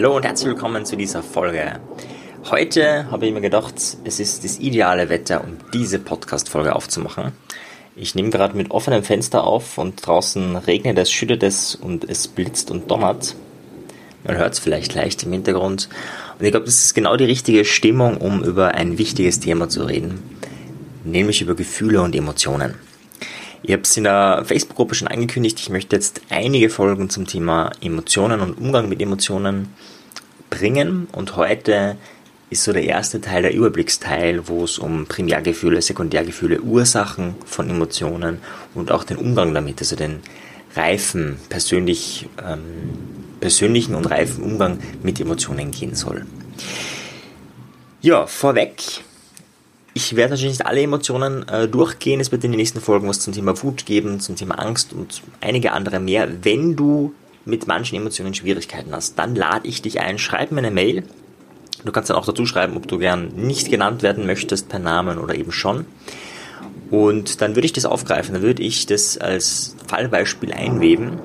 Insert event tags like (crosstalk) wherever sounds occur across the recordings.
Hallo und herzlich willkommen zu dieser Folge. Heute habe ich mir gedacht, es ist das ideale Wetter, um diese Podcast-Folge aufzumachen. Ich nehme gerade mit offenem Fenster auf und draußen regnet es, schüttet es und es blitzt und donnert. Man hört es vielleicht leicht im Hintergrund. Und ich glaube, das ist genau die richtige Stimmung, um über ein wichtiges Thema zu reden, nämlich über Gefühle und Emotionen. Ich habe es in der Facebook-Gruppe schon angekündigt, ich möchte jetzt einige Folgen zum Thema Emotionen und Umgang mit Emotionen bringen und heute ist so der erste Teil, der Überblicksteil, wo es um Primärgefühle, Sekundärgefühle, Ursachen von Emotionen und auch den Umgang damit, also den reifen, persönlich, ähm, persönlichen und reifen Umgang mit Emotionen gehen soll. Ja, vorweg, ich werde natürlich nicht alle Emotionen äh, durchgehen. Es wird in den nächsten Folgen was zum Thema Wut geben, zum Thema Angst und einige andere mehr. Wenn du mit manchen Emotionen Schwierigkeiten hast, dann lade ich dich ein, schreib mir eine Mail. Du kannst dann auch dazu schreiben, ob du gern nicht genannt werden möchtest per Namen oder eben schon. Und dann würde ich das aufgreifen, dann würde ich das als Fallbeispiel einweben.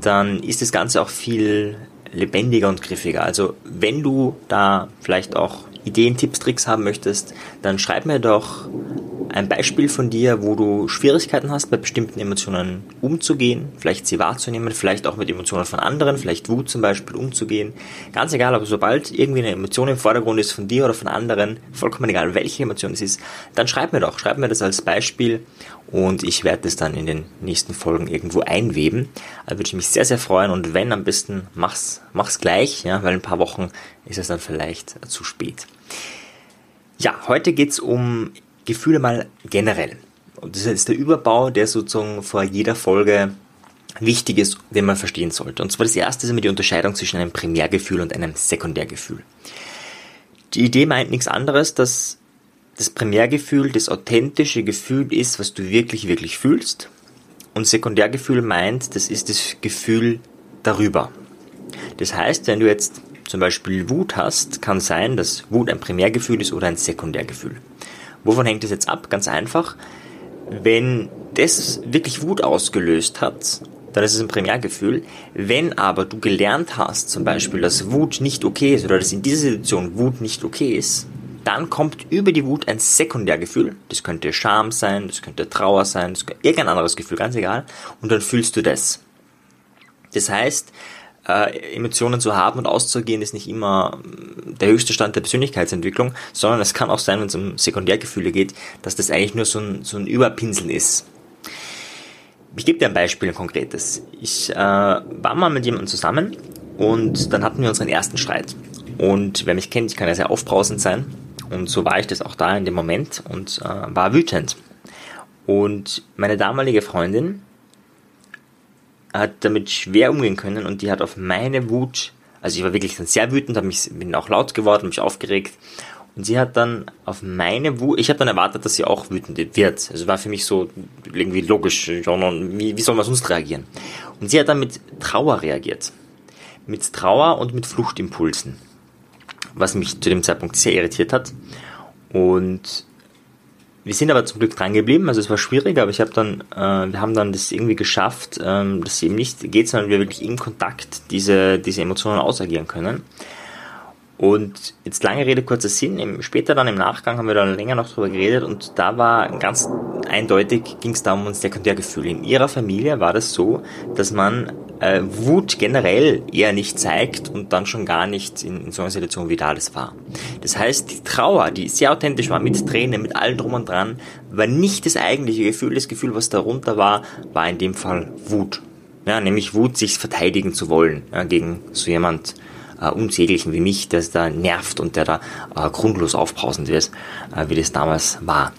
Dann ist das Ganze auch viel lebendiger und griffiger. Also wenn du da vielleicht auch Ideen, Tipps, Tricks haben möchtest, dann schreib mir doch ein Beispiel von dir, wo du Schwierigkeiten hast, bei bestimmten Emotionen umzugehen, vielleicht sie wahrzunehmen, vielleicht auch mit Emotionen von anderen, vielleicht Wut zum Beispiel umzugehen. Ganz egal, aber sobald irgendwie eine Emotion im Vordergrund ist von dir oder von anderen, vollkommen egal, welche Emotion es ist, dann schreib mir doch, schreib mir das als Beispiel und ich werde das dann in den nächsten Folgen irgendwo einweben. Da würde ich mich sehr, sehr freuen und wenn am besten mach's, mach's gleich, ja, weil in ein paar Wochen ist es dann vielleicht zu spät. Ja, heute geht's um Gefühle mal generell. Und das ist der Überbau, der sozusagen vor jeder Folge wichtig ist, den man verstehen sollte. Und zwar das erste ist immer die Unterscheidung zwischen einem Primärgefühl und einem Sekundärgefühl. Die Idee meint nichts anderes, dass das Primärgefühl das authentische Gefühl ist, was du wirklich, wirklich fühlst. Und Sekundärgefühl meint, das ist das Gefühl darüber. Das heißt, wenn du jetzt zum Beispiel Wut hast, kann sein, dass Wut ein Primärgefühl ist oder ein Sekundärgefühl. Wovon hängt es jetzt ab? Ganz einfach. Wenn das wirklich Wut ausgelöst hat, dann ist es ein Primärgefühl. Wenn aber du gelernt hast, zum Beispiel, dass Wut nicht okay ist oder dass in dieser Situation Wut nicht okay ist, dann kommt über die Wut ein Sekundärgefühl. Das könnte Scham sein, das könnte Trauer sein, das könnte irgendein anderes Gefühl, ganz egal. Und dann fühlst du das. Das heißt, äh, Emotionen zu haben und auszugehen, ist nicht immer mm, der höchste Stand der Persönlichkeitsentwicklung, sondern es kann auch sein, wenn es um Sekundärgefühle geht, dass das eigentlich nur so ein, so ein Überpinseln ist. Ich gebe dir ein Beispiel, ein konkretes. Ich äh, war mal mit jemandem zusammen und dann hatten wir unseren ersten Streit. Und wer mich kennt, ich kann ja sehr aufbrausend sein. Und so war ich das auch da in dem Moment und äh, war wütend. Und meine damalige Freundin hat damit schwer umgehen können und die hat auf meine Wut, also ich war wirklich dann sehr wütend, mich, bin auch laut geworden, mich aufgeregt und sie hat dann auf meine Wut, ich habe dann erwartet, dass sie auch wütend wird. Also war für mich so irgendwie logisch, wie, wie soll man sonst reagieren? Und sie hat dann mit Trauer reagiert. Mit Trauer und mit Fluchtimpulsen. Was mich zu dem Zeitpunkt sehr irritiert hat. Und wir sind aber zum Glück dran geblieben, also es war schwierig, aber ich habe dann, äh, wir haben dann das irgendwie geschafft, ähm, dass es eben nicht geht, sondern wir wirklich im Kontakt diese, diese Emotionen ausagieren können. Und jetzt lange Rede, kurzer Sinn. Im, später dann im Nachgang haben wir dann länger noch drüber geredet und da war ganz eindeutig, ging es da um ein Sekundärgefühl. In ihrer Familie war das so, dass man äh, Wut generell eher nicht zeigt und dann schon gar nicht in, in so einer Situation wie da das war. Das heißt, die Trauer, die sehr authentisch war, mit Tränen, mit allem drum und dran, war nicht das eigentliche Gefühl. Das Gefühl, was darunter war, war in dem Fall Wut. Ja, nämlich Wut, sich verteidigen zu wollen ja, gegen so jemand, äh, Unsäglichen wie mich, der da nervt und der da äh, grundlos aufbrausend wird, äh, wie das damals war.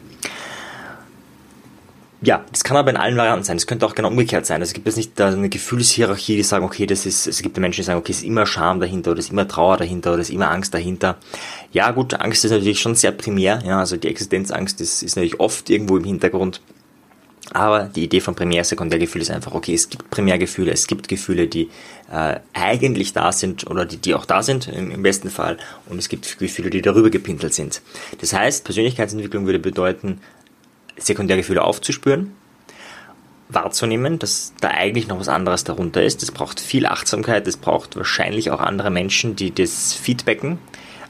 Ja, das kann aber in allen Varianten sein. Es könnte auch genau umgekehrt sein. Also es gibt jetzt nicht eine Gefühlshierarchie, die sagen, okay, das ist, es gibt Menschen, die sagen, okay, es ist immer Scham dahinter oder es ist immer Trauer dahinter oder es ist immer Angst dahinter. Ja, gut, Angst ist natürlich schon sehr primär. Ja, also die Existenzangst ist, ist natürlich oft irgendwo im Hintergrund. Aber die Idee von Primär-Sekundärgefühl ist einfach, okay, es gibt Primärgefühle, es gibt Gefühle, die äh, eigentlich da sind oder die, die auch da sind im, im, besten Fall und es gibt Gefühle, die darüber gepintelt sind. Das heißt, Persönlichkeitsentwicklung würde bedeuten, Sekundärgefühle aufzuspüren wahrzunehmen, dass da eigentlich noch was anderes darunter ist. Das braucht viel Achtsamkeit, das braucht wahrscheinlich auch andere Menschen, die das feedbacken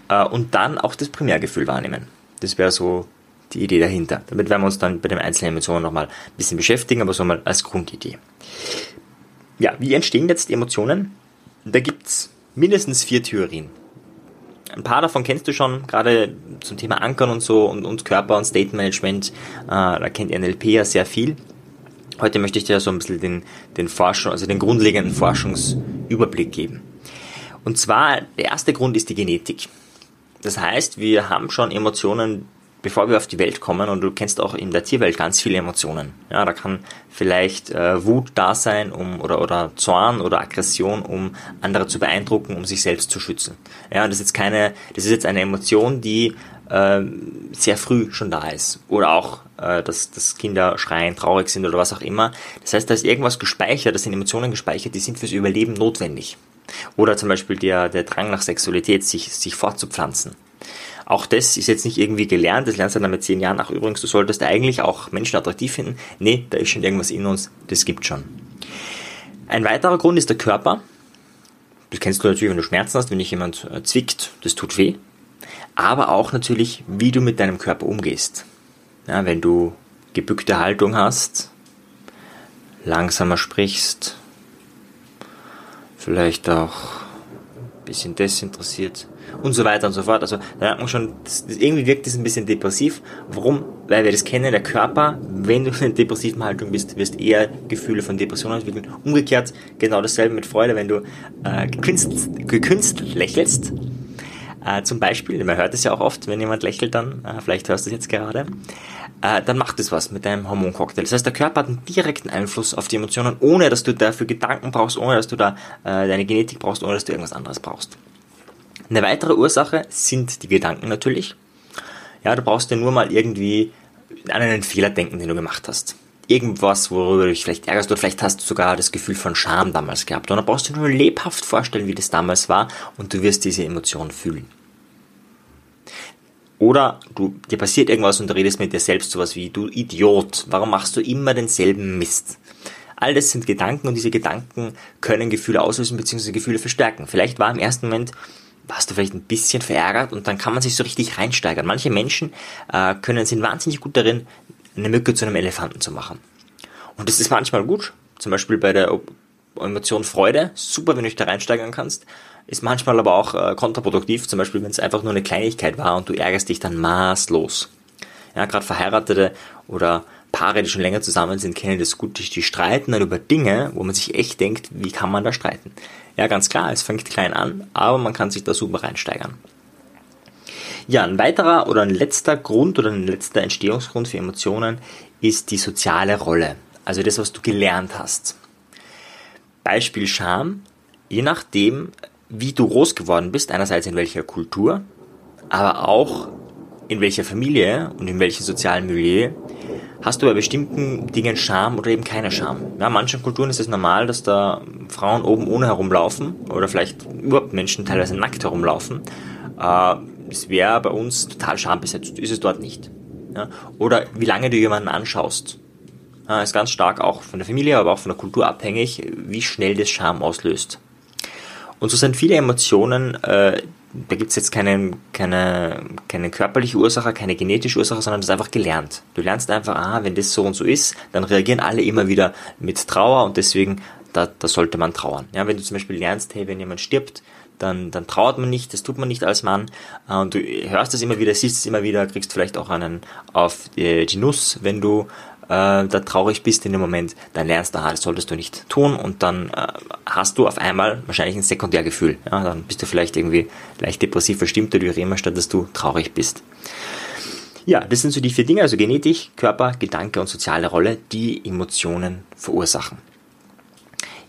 äh, und dann auch das Primärgefühl wahrnehmen. Das wäre so die Idee dahinter. Damit werden wir uns dann bei den einzelnen Emotionen nochmal ein bisschen beschäftigen, aber so mal als Grundidee. Ja, wie entstehen jetzt Emotionen? Da gibt's mindestens vier Theorien. Ein paar davon kennst du schon, gerade zum Thema Ankern und so und, und Körper und State Management. Äh, da kennt NLP ja sehr viel. Heute möchte ich dir so ein bisschen den, den Forschung, also den grundlegenden Forschungsüberblick geben. Und zwar, der erste Grund ist die Genetik. Das heißt, wir haben schon Emotionen, bevor wir auf die Welt kommen, und du kennst auch in der Tierwelt ganz viele Emotionen. Ja, da kann vielleicht äh, Wut da sein, um oder oder Zorn oder Aggression, um andere zu beeindrucken, um sich selbst zu schützen. Ja, das ist jetzt keine, das ist jetzt eine Emotion, die äh, sehr früh schon da ist. Oder auch, äh, dass, dass Kinder schreien, traurig sind oder was auch immer. Das heißt, da ist irgendwas gespeichert, da sind Emotionen gespeichert, die sind fürs Überleben notwendig. Oder zum Beispiel der, der Drang nach Sexualität, sich, sich fortzupflanzen. Auch das ist jetzt nicht irgendwie gelernt, das lernst du dann mit zehn Jahren. Ach übrigens, du solltest eigentlich auch Menschen attraktiv finden. Nee, da ist schon irgendwas in uns, das gibt schon. Ein weiterer Grund ist der Körper. Das kennst du natürlich, wenn du Schmerzen hast, wenn dich jemand äh, zwickt, das tut weh aber auch natürlich, wie du mit deinem Körper umgehst. Ja, wenn du gebückte Haltung hast, langsamer sprichst, vielleicht auch ein bisschen desinteressiert und so weiter und so fort. Also da hat man schon, das, irgendwie wirkt das ein bisschen depressiv. Warum? Weil wir das kennen, der Körper, wenn du in einer depressiven Haltung bist, wirst eher Gefühle von Depressionen entwickeln. Umgekehrt genau dasselbe mit Freude, wenn du äh, gekünstelt, gekünstelt lächelst, äh, zum Beispiel, man hört es ja auch oft, wenn jemand lächelt dann, äh, vielleicht hörst du es jetzt gerade, äh, dann macht es was mit deinem Hormoncocktail. Das heißt, der Körper hat einen direkten Einfluss auf die Emotionen, ohne dass du dafür Gedanken brauchst, ohne dass du da äh, deine Genetik brauchst, ohne dass du irgendwas anderes brauchst. Eine weitere Ursache sind die Gedanken natürlich. Ja, du brauchst dir nur mal irgendwie an einen Fehler denken, den du gemacht hast irgendwas, worüber du dich vielleicht ärgerst oder vielleicht hast du sogar das Gefühl von Scham damals gehabt. Und dann brauchst du nur lebhaft vorstellen, wie das damals war und du wirst diese Emotion fühlen. Oder du, dir passiert irgendwas und du redest mit dir selbst sowas wie, du Idiot, warum machst du immer denselben Mist? All das sind Gedanken und diese Gedanken können Gefühle auslösen bzw. Gefühle verstärken. Vielleicht war im ersten Moment, warst du vielleicht ein bisschen verärgert und dann kann man sich so richtig reinsteigern. Manche Menschen äh, können, sind wahnsinnig gut darin, eine Mücke zu einem Elefanten zu machen. Und das ist manchmal gut, zum Beispiel bei der Emotion Freude, super, wenn du dich da reinsteigern kannst, ist manchmal aber auch äh, kontraproduktiv, zum Beispiel wenn es einfach nur eine Kleinigkeit war und du ärgerst dich dann maßlos. Ja, gerade Verheiratete oder Paare, die schon länger zusammen sind, kennen das gut, die streiten dann über Dinge, wo man sich echt denkt, wie kann man da streiten? Ja, ganz klar, es fängt klein an, aber man kann sich da super reinsteigern. Ja, ein weiterer oder ein letzter Grund oder ein letzter Entstehungsgrund für Emotionen ist die soziale Rolle. Also das, was du gelernt hast. Beispiel Scham. Je nachdem, wie du groß geworden bist, einerseits in welcher Kultur, aber auch in welcher Familie und in welchem sozialen Milieu, hast du bei bestimmten Dingen Scham oder eben keine Scham. Ja, in manchen Kulturen ist es normal, dass da Frauen oben ohne herumlaufen oder vielleicht überhaupt Menschen teilweise nackt herumlaufen. Äh, es wäre bei uns total schambesetzt, ist es dort nicht. Ja? Oder wie lange du jemanden anschaust. Ja, ist ganz stark auch von der Familie, aber auch von der Kultur abhängig, wie schnell das Scham auslöst. Und so sind viele Emotionen, äh, da gibt es jetzt keine, keine, keine körperliche Ursache, keine genetische Ursache, sondern das ist einfach gelernt. Du lernst einfach, ah, wenn das so und so ist, dann reagieren alle immer wieder mit Trauer und deswegen, da, da sollte man trauern. Ja, wenn du zum Beispiel lernst, hey, wenn jemand stirbt, dann, dann trauert man nicht, das tut man nicht als Mann. Äh, und du hörst es immer wieder, siehst es immer wieder, kriegst vielleicht auch einen auf die, die Nuss, wenn du äh, da traurig bist in dem Moment, dann lernst du, aha, das solltest du nicht tun und dann äh, hast du auf einmal wahrscheinlich ein Sekundärgefühl. Ja, dann bist du vielleicht irgendwie leicht depressiv verstimmt oder wie immer, statt dass du traurig bist. Ja, das sind so die vier Dinge, also Genetik, Körper, Gedanke und soziale Rolle, die Emotionen verursachen.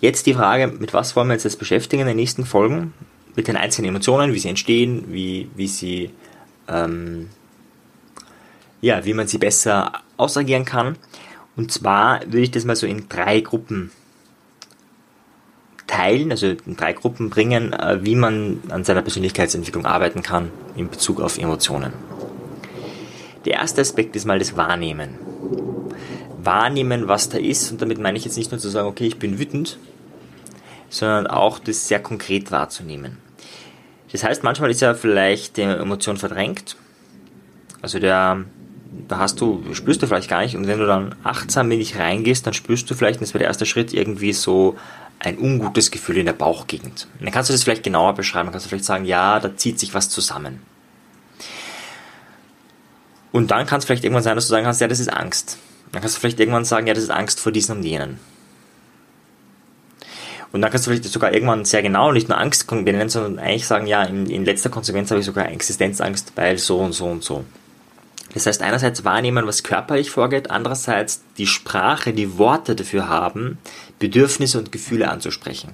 Jetzt die Frage, mit was wollen wir uns jetzt beschäftigen in den nächsten Folgen? mit den einzelnen Emotionen, wie sie entstehen, wie, wie sie, ähm, ja, wie man sie besser ausagieren kann. Und zwar würde ich das mal so in drei Gruppen teilen, also in drei Gruppen bringen, äh, wie man an seiner Persönlichkeitsentwicklung arbeiten kann in Bezug auf Emotionen. Der erste Aspekt ist mal das Wahrnehmen. wahrnehmen, was da ist. Und damit meine ich jetzt nicht nur zu sagen, okay, ich bin wütend, sondern auch das sehr konkret wahrzunehmen. Das heißt, manchmal ist ja vielleicht die Emotion verdrängt. Also der, da hast du, spürst du vielleicht gar nicht. Und wenn du dann achtsam in dich reingehst, dann spürst du vielleicht, und das wäre der erste Schritt, irgendwie so ein ungutes Gefühl in der Bauchgegend. Und dann kannst du das vielleicht genauer beschreiben. Dann kannst du vielleicht sagen, ja, da zieht sich was zusammen. Und dann kann es vielleicht irgendwann sein, dass du sagen kannst, ja, das ist Angst. Dann kannst du vielleicht irgendwann sagen, ja, das ist Angst vor diesen und jenen. Und dann kannst du vielleicht sogar irgendwann sehr genau nicht nur Angst benennen, sondern eigentlich sagen, ja, in, in letzter Konsequenz habe ich sogar Existenzangst, weil so und so und so. Das heißt, einerseits wahrnehmen, was körperlich vorgeht, andererseits die Sprache, die Worte dafür haben, Bedürfnisse und Gefühle anzusprechen.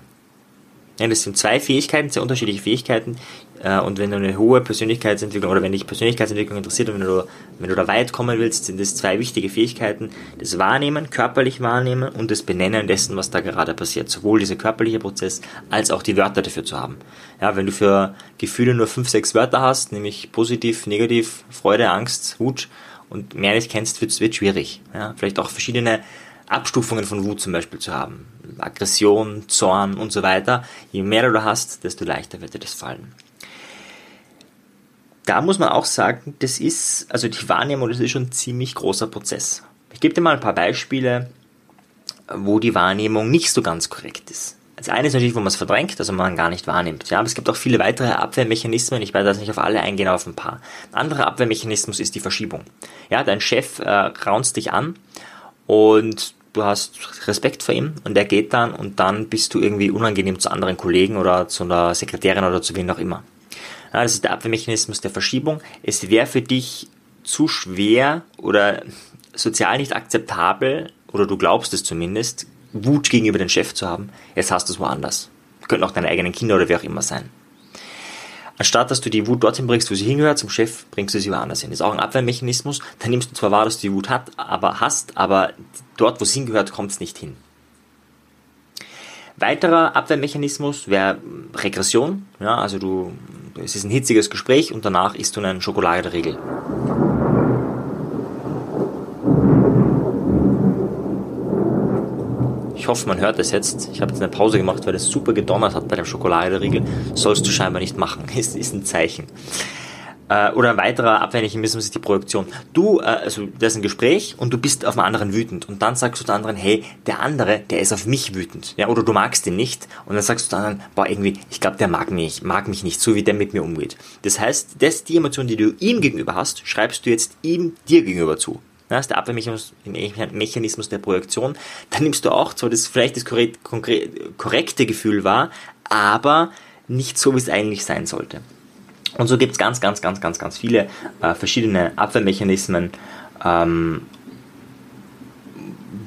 Ja, das sind zwei Fähigkeiten, sehr unterschiedliche Fähigkeiten. Äh, und wenn du eine hohe Persönlichkeitsentwicklung oder wenn dich Persönlichkeitsentwicklung interessiert und wenn du, wenn du da weit kommen willst, sind das zwei wichtige Fähigkeiten. Das Wahrnehmen, körperlich wahrnehmen und das Benennen dessen, was da gerade passiert. Sowohl dieser körperliche Prozess als auch die Wörter dafür zu haben. Ja, wenn du für Gefühle nur fünf, sechs Wörter hast, nämlich positiv, negativ, Freude, Angst, Wut und mehr nicht kennst, wird es schwierig. Ja, vielleicht auch verschiedene Abstufungen von Wut zum Beispiel zu haben. Aggression, Zorn und so weiter. Je mehr du hast, desto leichter wird dir das fallen. Da muss man auch sagen, das ist, also die Wahrnehmung, das ist schon ein ziemlich großer Prozess. Ich gebe dir mal ein paar Beispiele, wo die Wahrnehmung nicht so ganz korrekt ist. Das eine ist natürlich, wo man es verdrängt, also man gar nicht wahrnimmt. Ja, aber es gibt auch viele weitere Abwehrmechanismen. Ich werde jetzt nicht auf alle eingehen, auf ein paar. Ein anderer Abwehrmechanismus ist die Verschiebung. Ja, dein Chef äh, raunzt dich an und du hast Respekt vor ihm und er geht dann und dann bist du irgendwie unangenehm zu anderen Kollegen oder zu einer Sekretärin oder zu wem auch immer. Ja, das ist der Abwehrmechanismus der Verschiebung. Es wäre für dich zu schwer oder sozial nicht akzeptabel, oder du glaubst es zumindest, Wut gegenüber dem Chef zu haben. Jetzt hast du es woanders. Könnten auch deine eigenen Kinder oder wer auch immer sein. Anstatt dass du die Wut dorthin bringst, wo sie hingehört, zum Chef, bringst du sie woanders hin. Das ist auch ein Abwehrmechanismus. Da nimmst du zwar wahr, dass du die Wut hat, aber hast, aber dort, wo sie hingehört, kommt es nicht hin. Weiterer Abwehrmechanismus wäre Regression. Ja, also du, es ist ein hitziges Gespräch und danach isst du einen Schokoladeriegel. Ich hoffe, man hört es jetzt. Ich habe jetzt eine Pause gemacht, weil es super gedonnert hat bei dem Schokoladeriegel. Sollst du scheinbar nicht machen. (laughs) Ist, ist ein Zeichen. Äh, oder ein weiterer Abwehrmechanismus ist die Projektion. Du, äh, also das ist ein Gespräch und du bist auf einen anderen wütend und dann sagst du dem anderen, hey, der andere, der ist auf mich wütend. Ja, oder du magst ihn nicht und dann sagst du dem anderen, boah, irgendwie, ich glaube, der mag mich, mag mich nicht, so wie der mit mir umgeht. Das heißt, das, die Emotion, die du ihm gegenüber hast, schreibst du jetzt ihm dir gegenüber zu. Das ist der Abwehrmechanismus der Projektion. Dann nimmst du auch zwar das vielleicht das korrekte Gefühl wahr, aber nicht so, wie es eigentlich sein sollte. Und so gibt es ganz, ganz, ganz, ganz, ganz viele äh, verschiedene Abwehrmechanismen, ähm,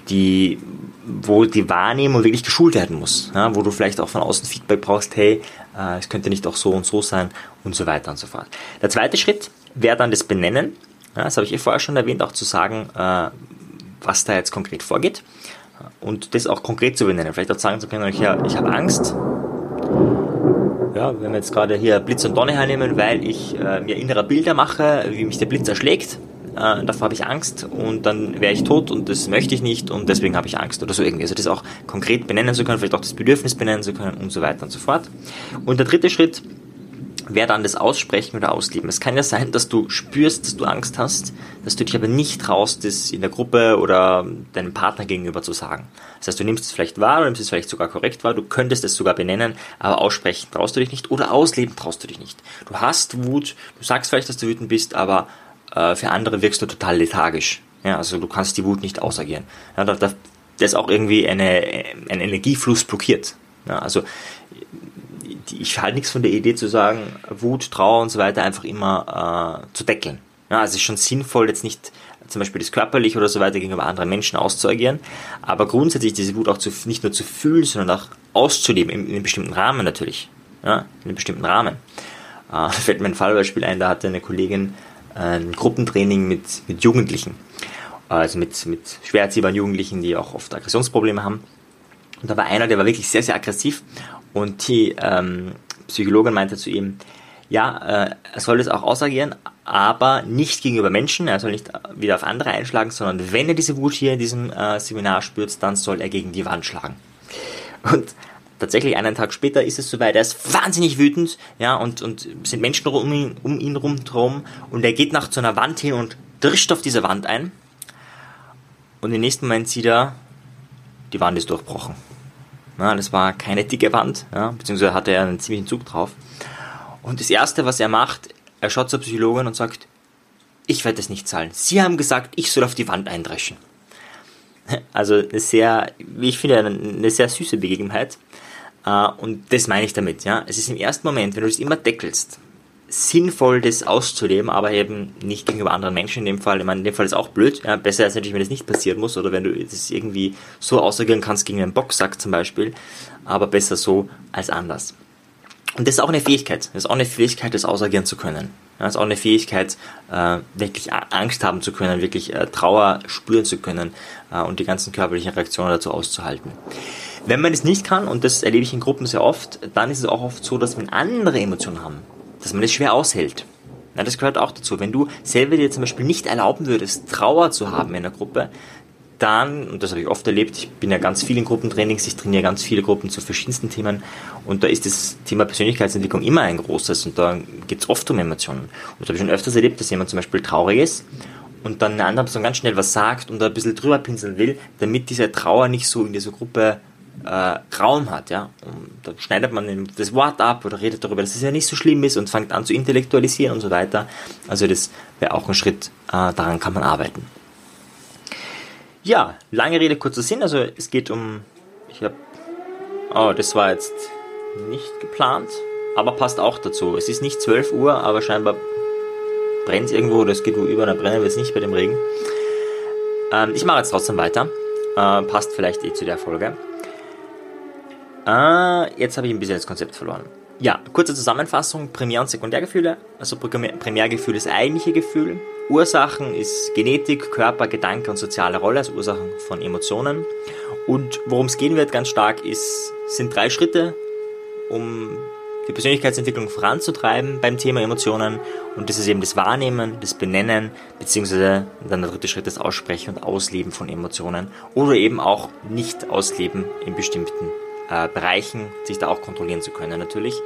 die, wo die Wahrnehmung wirklich geschult werden muss, ja, wo du vielleicht auch von außen Feedback brauchst, hey, äh, es könnte nicht auch so und so sein und so weiter und so fort. Der zweite Schritt wäre dann das Benennen ja, das habe ich eh vorher schon erwähnt, auch zu sagen, äh, was da jetzt konkret vorgeht und das auch konkret zu benennen. Vielleicht auch sagen zu können, ich, ja, ich habe Angst. Ja, wenn wir jetzt gerade hier Blitz und Donne hernehmen, weil ich äh, mir innere Bilder mache, wie mich der Blitz erschlägt, äh, davor habe ich Angst und dann wäre ich tot und das möchte ich nicht und deswegen habe ich Angst oder so irgendwie. Also das auch konkret benennen zu können, vielleicht auch das Bedürfnis benennen zu können und so weiter und so fort. Und der dritte Schritt wer dann das Aussprechen oder Ausleben. Es kann ja sein, dass du spürst, dass du Angst hast, dass du dich aber nicht traust, das in der Gruppe oder deinem Partner gegenüber zu sagen. Das heißt, du nimmst es vielleicht wahr, du nimmst es vielleicht sogar korrekt wahr, du könntest es sogar benennen, aber aussprechen traust du dich nicht oder ausleben traust du dich nicht. Du hast Wut, du sagst vielleicht, dass du wütend bist, aber äh, für andere wirkst du total lethargisch. Ja, also du kannst die Wut nicht ausagieren. Ja, da, da, da ist auch irgendwie eine, ein Energiefluss blockiert. Ja, also ich halte nichts von der Idee zu sagen, Wut, Trauer und so weiter einfach immer äh, zu deckeln. Ja, also es ist schon sinnvoll, jetzt nicht zum Beispiel das körperlich oder so weiter gegenüber anderen Menschen auszuagieren, aber grundsätzlich diese Wut auch zu, nicht nur zu fühlen, sondern auch auszuleben, in, in einem bestimmten Rahmen natürlich. Ja, in einem bestimmten Rahmen. Äh, (laughs) da fällt mir ein Fallbeispiel ein, da hatte eine Kollegin ein Gruppentraining mit, mit Jugendlichen, also mit, mit schwer erziehbaren Jugendlichen, die auch oft Aggressionsprobleme haben. Und da war einer, der war wirklich sehr, sehr aggressiv und die ähm, Psychologin meinte zu ihm, ja, äh, er soll das auch ausagieren, aber nicht gegenüber Menschen, er soll nicht wieder auf andere einschlagen, sondern wenn er diese Wut hier in diesem äh, Seminar spürt, dann soll er gegen die Wand schlagen. Und tatsächlich einen Tag später ist es soweit, er ist wahnsinnig wütend, ja, und, und sind Menschen um ihn, um ihn rum drum und er geht nach zu einer Wand hin und drischt auf diese Wand ein und im nächsten Moment sieht er, die Wand ist durchbrochen. Ja, das war keine dicke Wand, ja, beziehungsweise hatte er einen ziemlichen Zug drauf. Und das Erste, was er macht, er schaut zur Psychologin und sagt, ich werde es nicht zahlen. Sie haben gesagt, ich soll auf die Wand eindreschen. Also eine sehr, wie ich finde, eine sehr süße Begebenheit. Äh, und das meine ich damit, ja. Es ist im ersten Moment, wenn du das immer deckelst, sinnvoll, das auszuleben, aber eben nicht gegenüber anderen Menschen in dem Fall. Ich meine, in dem Fall ist auch blöd. Ja, besser ist natürlich, wenn das nicht passieren muss oder wenn du das irgendwie so ausagieren kannst gegen einen Boxsack zum Beispiel. Aber besser so als anders. Und das ist auch eine Fähigkeit. Das ist auch eine Fähigkeit, das ausagieren zu können. Das ist auch eine Fähigkeit, äh, wirklich Angst haben zu können, wirklich äh, Trauer spüren zu können äh, und die ganzen körperlichen Reaktionen dazu auszuhalten. Wenn man das nicht kann, und das erlebe ich in Gruppen sehr oft, dann ist es auch oft so, dass wenn andere Emotionen haben, dass man das schwer aushält. Ja, das gehört auch dazu. Wenn du selber dir zum Beispiel nicht erlauben würdest, Trauer zu haben in einer Gruppe, dann, und das habe ich oft erlebt, ich bin ja ganz viel in Gruppentrainings, ich trainiere ganz viele Gruppen zu verschiedensten Themen und da ist das Thema Persönlichkeitsentwicklung immer ein großes und da geht es oft um Emotionen. Und das habe ich schon öfters erlebt, dass jemand zum Beispiel traurig ist und dann eine andere Person ganz schnell was sagt und da ein bisschen drüber pinseln will, damit diese Trauer nicht so in dieser Gruppe äh, Raum hat, ja. Und da schneidet man das Wort ab oder redet darüber, dass es ja nicht so schlimm ist und fängt an zu intellektualisieren und so weiter. Also das wäre auch ein Schritt, äh, daran kann man arbeiten. Ja, lange Rede, kurzer Sinn. Also es geht um, ich habe, oh, das war jetzt nicht geplant, aber passt auch dazu. Es ist nicht 12 Uhr, aber scheinbar brennt es irgendwo oder es geht wo über, dann brennen wir es nicht bei dem Regen. Ähm, ich mache jetzt trotzdem weiter. Äh, passt vielleicht eh zu der Folge. Ah, jetzt habe ich ein bisschen das Konzept verloren. Ja, kurze Zusammenfassung, Primär- und Sekundärgefühle. Also Primärgefühl ist eigentliche Gefühl. Ursachen ist Genetik, Körper, Gedanke und soziale Rolle, also Ursachen von Emotionen. Und worum es gehen wird ganz stark ist, sind drei Schritte, um die Persönlichkeitsentwicklung voranzutreiben beim Thema Emotionen. Und das ist eben das Wahrnehmen, das Benennen, beziehungsweise dann der dritte Schritt das Aussprechen und Ausleben von Emotionen. Oder eben auch nicht ausleben in bestimmten äh, Bereichen sich da auch kontrollieren zu können natürlich.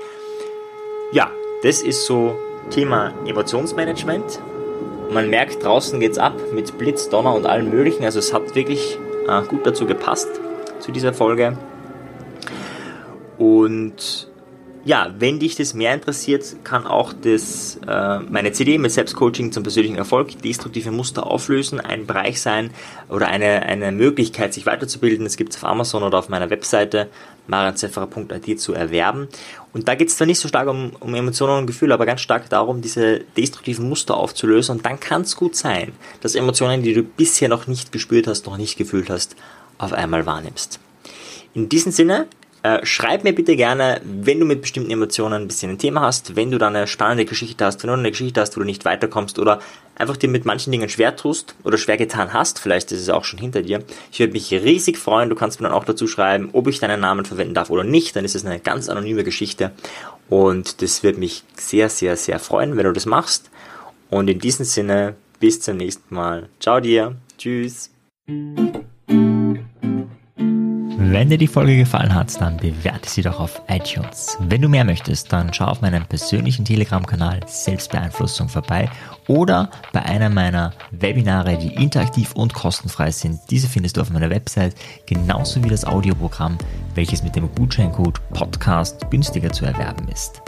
Ja, das ist so Thema Emotionsmanagement. Man merkt, draußen geht's ab mit Blitz, Donner und allem möglichen. Also es hat wirklich äh, gut dazu gepasst, zu dieser Folge. Und ja, wenn dich das mehr interessiert, kann auch das, äh, meine CD mit Selbstcoaching zum persönlichen Erfolg, destruktive Muster auflösen, ein Bereich sein oder eine, eine Möglichkeit, sich weiterzubilden. Das gibt es auf Amazon oder auf meiner Webseite marianzefferer.at zu erwerben. Und da geht es zwar nicht so stark um, um Emotionen und Gefühle, aber ganz stark darum, diese destruktiven Muster aufzulösen. Und dann kann es gut sein, dass Emotionen, die du bisher noch nicht gespürt hast, noch nicht gefühlt hast, auf einmal wahrnimmst. In diesem Sinne, äh, schreib mir bitte gerne, wenn du mit bestimmten Emotionen ein bisschen ein Thema hast, wenn du da eine spannende Geschichte hast, wenn du eine Geschichte hast, wo du nicht weiterkommst oder einfach dir mit manchen Dingen schwer tust oder schwer getan hast, vielleicht ist es auch schon hinter dir. Ich würde mich riesig freuen, du kannst mir dann auch dazu schreiben, ob ich deinen Namen verwenden darf oder nicht, dann ist es eine ganz anonyme Geschichte und das würde mich sehr, sehr, sehr freuen, wenn du das machst. Und in diesem Sinne, bis zum nächsten Mal. Ciao dir. Tschüss. Wenn dir die Folge gefallen hat, dann bewerte sie doch auf iTunes. Wenn du mehr möchtest, dann schau auf meinem persönlichen Telegram-Kanal Selbstbeeinflussung vorbei oder bei einer meiner Webinare, die interaktiv und kostenfrei sind. Diese findest du auf meiner Website, genauso wie das Audioprogramm, welches mit dem Gutscheincode Podcast günstiger zu erwerben ist.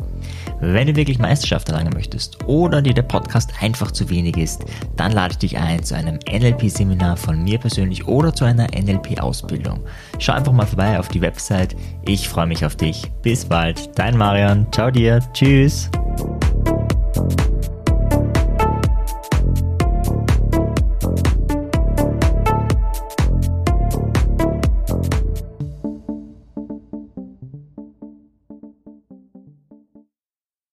Wenn du wirklich Meisterschaft erlangen möchtest oder dir der Podcast einfach zu wenig ist, dann lade ich dich ein zu einem NLP-Seminar von mir persönlich oder zu einer NLP-Ausbildung. Schau einfach mal vorbei auf die Website. Ich freue mich auf dich. Bis bald. Dein Marian. Ciao dir. Tschüss.